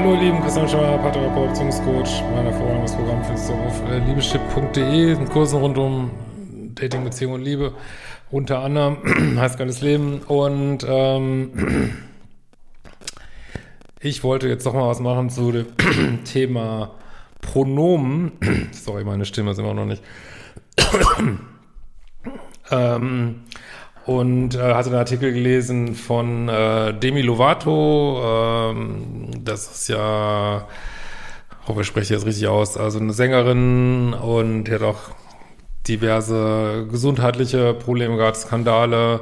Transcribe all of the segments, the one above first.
Hallo Lieben, Christian Schauer, Paartherapeut, Beziehungscoach. Mein hervorragendes Programm findest du auf äh, liebeschipp.de, in Kursen rund um Dating, Beziehung und Liebe. Unter anderem heißt geiles Leben. Und ähm, ich wollte jetzt doch mal was machen zu dem Thema Pronomen. Sorry, meine Stimme ist immer noch nicht. ähm, und äh, hatte einen Artikel gelesen von äh, Demi Lovato. Ähm, das ist ja, hoffe, ich spreche jetzt richtig aus, also eine Sängerin und die hat auch diverse gesundheitliche Probleme gehabt, Skandale,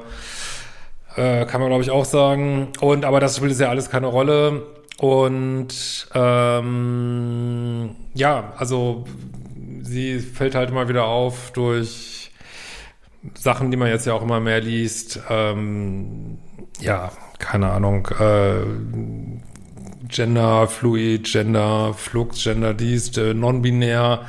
äh, kann man glaube ich auch sagen. Und aber das spielt ja alles keine Rolle. Und ähm, ja, also sie fällt halt immer wieder auf durch Sachen, die man jetzt ja auch immer mehr liest, ähm, ja, keine Ahnung, äh, Gender Fluid, Gender Flux, Gender dies, äh, non-binär.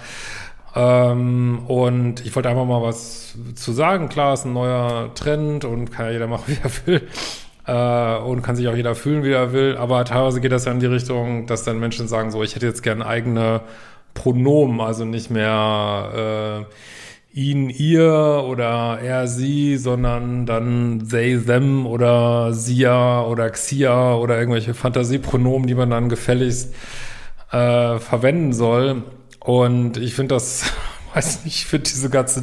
Ähm, und ich wollte einfach mal was zu sagen. Klar, ist ein neuer Trend und kann ja jeder machen, wie er will. Äh, und kann sich auch jeder fühlen, wie er will. Aber teilweise geht das ja in die Richtung, dass dann Menschen sagen, so, ich hätte jetzt gern eigene Pronomen, also nicht mehr äh, ihn, ihr oder er, sie, sondern dann they, them oder sia oder xia oder irgendwelche Fantasiepronomen, die man dann gefälligst äh, verwenden soll. Und ich finde das, weiß nicht, ich finde diese ganze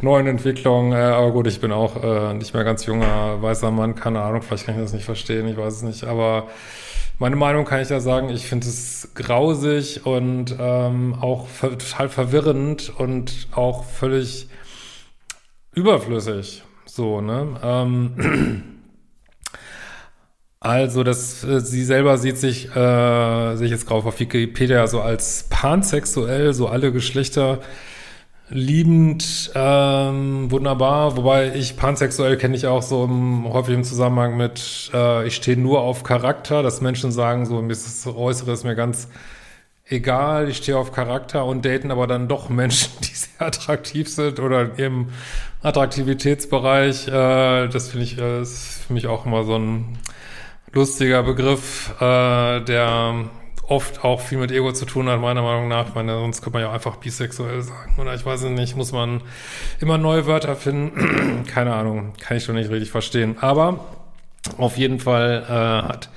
neuen Entwicklungen, äh, aber gut, ich bin auch äh, nicht mehr ganz junger, weißer Mann, keine Ahnung, vielleicht kann ich das nicht verstehen, ich weiß es nicht, aber meine Meinung kann ich da sagen, ich finde es grausig und ähm, auch ver total verwirrend und auch völlig überflüssig. So, ne? Ähm, also, das, äh, sie selber sieht sich, äh, sehe ich jetzt drauf auf Wikipedia, so als pansexuell, so alle Geschlechter liebend, ähm, wunderbar. Wobei ich pansexuell kenne ich auch so im, häufig im Zusammenhang mit, äh, ich stehe nur auf Charakter, dass Menschen sagen, so, mir ist das Äußere ist mir ganz egal, ich stehe auf Charakter und daten aber dann doch Menschen, die sehr attraktiv sind oder im Attraktivitätsbereich. Äh, das finde ich, äh, ist für mich auch immer so ein lustiger Begriff, äh, der oft auch viel mit Ego zu tun hat, meiner Meinung nach. Ich meine, sonst könnte man ja einfach bisexuell sagen. Oder ich weiß nicht, muss man immer neue Wörter finden. Keine Ahnung, kann ich schon nicht richtig verstehen. Aber auf jeden Fall äh, hat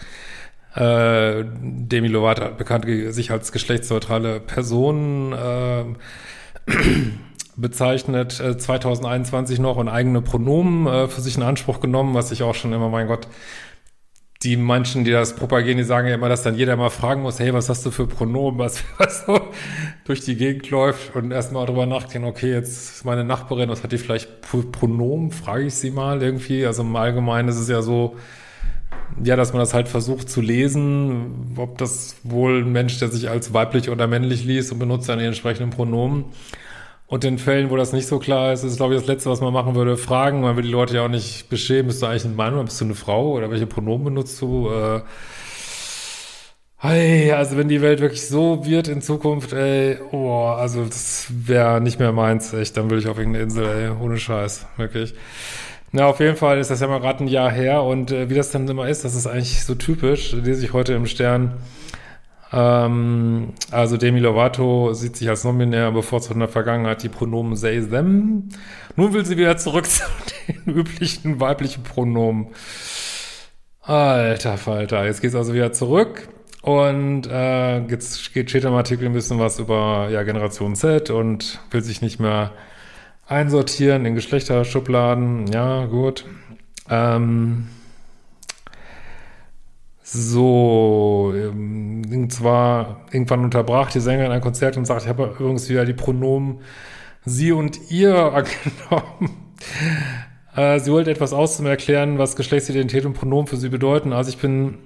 äh, Demi Lovato bekannt sich als geschlechtsneutrale Person äh, bezeichnet, äh, 2021 noch und eigene Pronomen äh, für sich in Anspruch genommen, was ich auch schon immer, mein Gott, die Menschen, die das propagieren, die sagen ja immer, dass dann jeder mal fragen muss, hey, was hast du für Pronomen, was, was so durch die Gegend läuft und erstmal drüber nachdenken, okay, jetzt ist meine Nachbarin, was hat die vielleicht Pronomen, frage ich sie mal irgendwie. Also im Allgemeinen ist es ja so, ja, dass man das halt versucht zu lesen, ob das wohl ein Mensch, der sich als weiblich oder männlich liest und benutzt dann die entsprechenden Pronomen. Und in Fällen, wo das nicht so klar ist, ist, glaube ich, das Letzte, was man machen würde, fragen. Man will die Leute ja auch nicht beschämen. Bist du eigentlich ein Mann oder bist du eine Frau? Oder welche Pronomen benutzt du? Äh, hey, also wenn die Welt wirklich so wird in Zukunft, ey, oh, also das wäre nicht mehr meins, echt. Dann würde ich auf irgendeine Insel, ey, ohne Scheiß, wirklich. Na, auf jeden Fall ist das ja mal gerade ein Jahr her und äh, wie das dann immer ist, das ist eigentlich so typisch, lese ich heute im Stern, ähm, also Demi Lovato sieht sich als nominär bevorzugt in der Vergangenheit die Pronomen they, them. Nun will sie wieder zurück zu den üblichen weiblichen Pronomen. Alter Falter, jetzt geht's also wieder zurück. Und äh, jetzt geht, steht im Artikel ein bisschen was über ja, Generation Z und will sich nicht mehr einsortieren in Geschlechterschubladen. Ja, gut. Ähm, so, ähm, und zwar irgendwann unterbrach die Sängerin ein Konzert und sagte, ich habe übrigens wieder die Pronomen sie und ihr angenommen. Äh, sie wollte etwas aus erklären, was Geschlechtsidentität und Pronomen für sie bedeuten. Also ich bin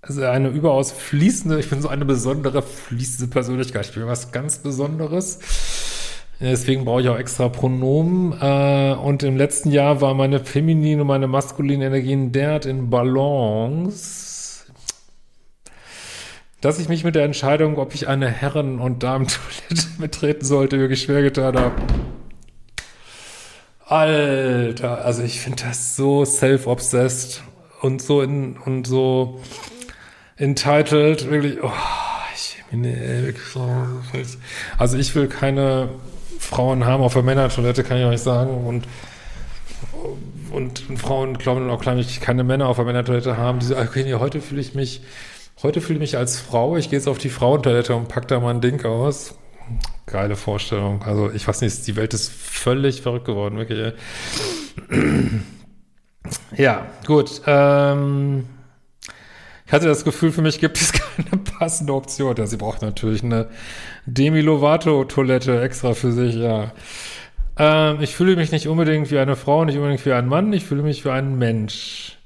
eine überaus fließende, ich bin so eine besondere fließende Persönlichkeit. Ich bin was ganz Besonderes. Deswegen brauche ich auch extra Pronomen. Äh, und im letzten Jahr war meine feminine und meine maskuline Energien derart in Balance, dass ich mich mit der Entscheidung, ob ich eine Herren- und Damen-Toilette betreten sollte, wirklich schwer getan habe. Alter, also ich finde das so self-obsessed und so in, und so entitled, wirklich, oh, ich, nee, also ich will keine Frauen haben auf der Männertoilette, kann ich euch sagen, und und Frauen glauben auch klar nicht, keine Männer auf der Männertoilette haben, die so, okay, heute fühle ich mich, heute fühle ich mich als Frau, ich gehe jetzt auf die Frauentoilette und pack da mal ein Ding aus. Geile Vorstellung. Also ich weiß nicht, die Welt ist völlig verrückt geworden, wirklich. Ja, gut. Ähm, ich hatte das Gefühl, für mich gibt es keine passende Option. Ja, sie braucht natürlich eine Demi Lovato-Toilette extra für sich, ja. Ähm, ich fühle mich nicht unbedingt wie eine Frau, nicht unbedingt wie ein Mann, ich fühle mich wie ein Mensch.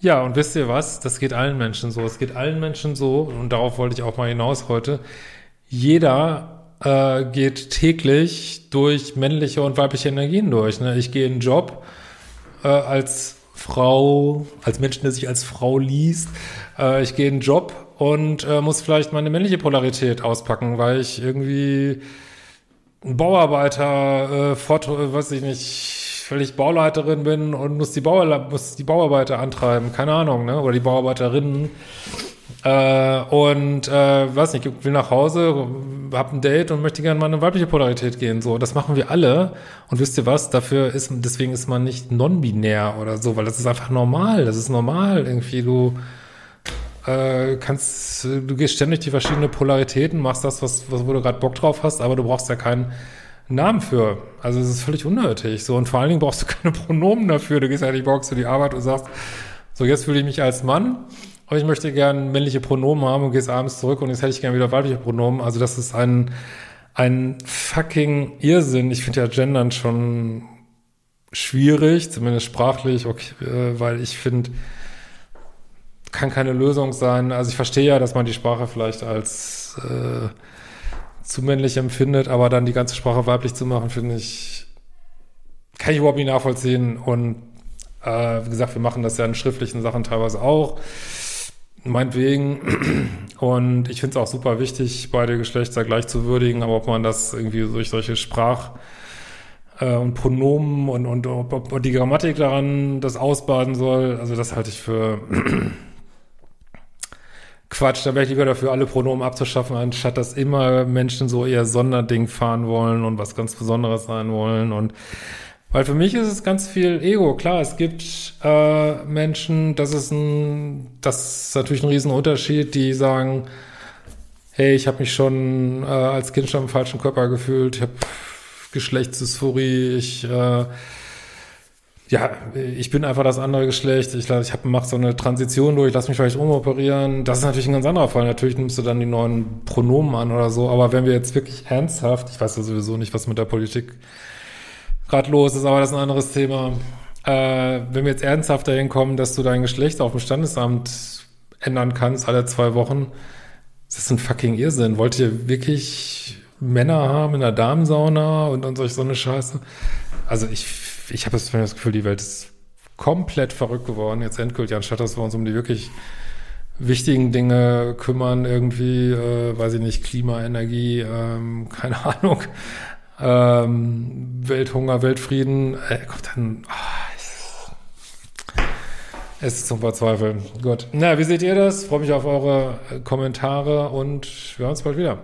Ja, und wisst ihr was? Das geht allen Menschen so. Es geht allen Menschen so, und darauf wollte ich auch mal hinaus heute. Jeder äh, geht täglich durch männliche und weibliche Energien durch. Ne? Ich gehe in einen Job äh, als Frau, als Mensch, der sich als Frau liest. Äh, ich gehe in einen Job und äh, muss vielleicht meine männliche Polarität auspacken, weil ich irgendwie ein Bauarbeiter, äh, fort, weiß ich nicht, völlig Bauleiterin bin und muss die, Bauer, muss die Bauarbeiter antreiben, keine Ahnung, ne? Oder die Bauarbeiterinnen. Äh, und äh, weiß nicht, will nach Hause, hab ein Date und möchte gerne mal eine weibliche Polarität gehen. So, das machen wir alle. Und wisst ihr was? Dafür ist, deswegen ist man nicht non-binär oder so, weil das ist einfach normal. Das ist normal. Irgendwie, du äh, kannst, du gehst ständig die verschiedenen Polaritäten, machst das, was, was wo du gerade Bock drauf hast, aber du brauchst ja keinen Namen für. Also es ist völlig unnötig. So, und vor allen Dingen brauchst du keine Pronomen dafür. Du gehst ja nicht morgens zu die Arbeit und sagst, so jetzt fühle ich mich als Mann, aber ich möchte gerne männliche Pronomen haben und gehst abends zurück und jetzt hätte ich gerne wieder weibliche Pronomen. Also das ist ein, ein fucking Irrsinn. Ich finde ja Gendern schon schwierig, zumindest sprachlich, okay, äh, weil ich finde, kann keine Lösung sein. Also ich verstehe ja, dass man die Sprache vielleicht als äh, zu männlich empfindet, aber dann die ganze Sprache weiblich zu machen, finde ich, kann ich überhaupt nicht nachvollziehen. Und äh, wie gesagt, wir machen das ja in schriftlichen Sachen teilweise auch. Meinetwegen. Und ich finde es auch super wichtig, beide Geschlechter gleich zu würdigen, aber ob man das irgendwie durch solche Sprach- äh, und Pronomen und, und ob, ob die Grammatik daran das ausbaden soll, also das halte ich für Quatsch, da wäre ich lieber dafür, alle Pronomen abzuschaffen, anstatt dass immer Menschen so eher Sonderding fahren wollen und was ganz Besonderes sein wollen. Und weil für mich ist es ganz viel Ego. Klar, es gibt äh, Menschen, das ist ein, das ist natürlich ein Riesenunterschied, die sagen, hey, ich habe mich schon äh, als Kind schon im falschen Körper gefühlt, ich habe Geschlechtsdysphorie, ich äh, ja, ich bin einfach das andere Geschlecht. Ich, ich habe mache so eine Transition durch, lass mich vielleicht umoperieren. Das ist natürlich ein ganz anderer Fall. Natürlich nimmst du dann die neuen Pronomen an oder so. Aber wenn wir jetzt wirklich ernsthaft, ich weiß ja sowieso nicht, was mit der Politik gerade los ist, aber das ist ein anderes Thema. Äh, wenn wir jetzt ernsthaft dahin kommen, dass du dein Geschlecht auf dem Standesamt ändern kannst alle zwei Wochen, das ist ein fucking Irrsinn. Wollt ihr wirklich Männer haben in der Damensauna und, und solch so eine Scheiße? Also ich ich habe das Gefühl, die Welt ist komplett verrückt geworden, jetzt endgültig, anstatt dass wir uns um die wirklich wichtigen Dinge kümmern, irgendwie, äh, weiß ich nicht, Klima, Energie, ähm, keine Ahnung, ähm, Welthunger, Weltfrieden, äh, kommt dann, oh, es ist zum Verzweifeln. Gut. Na, wie seht ihr das? Freue mich auf eure Kommentare und wir hören uns bald wieder.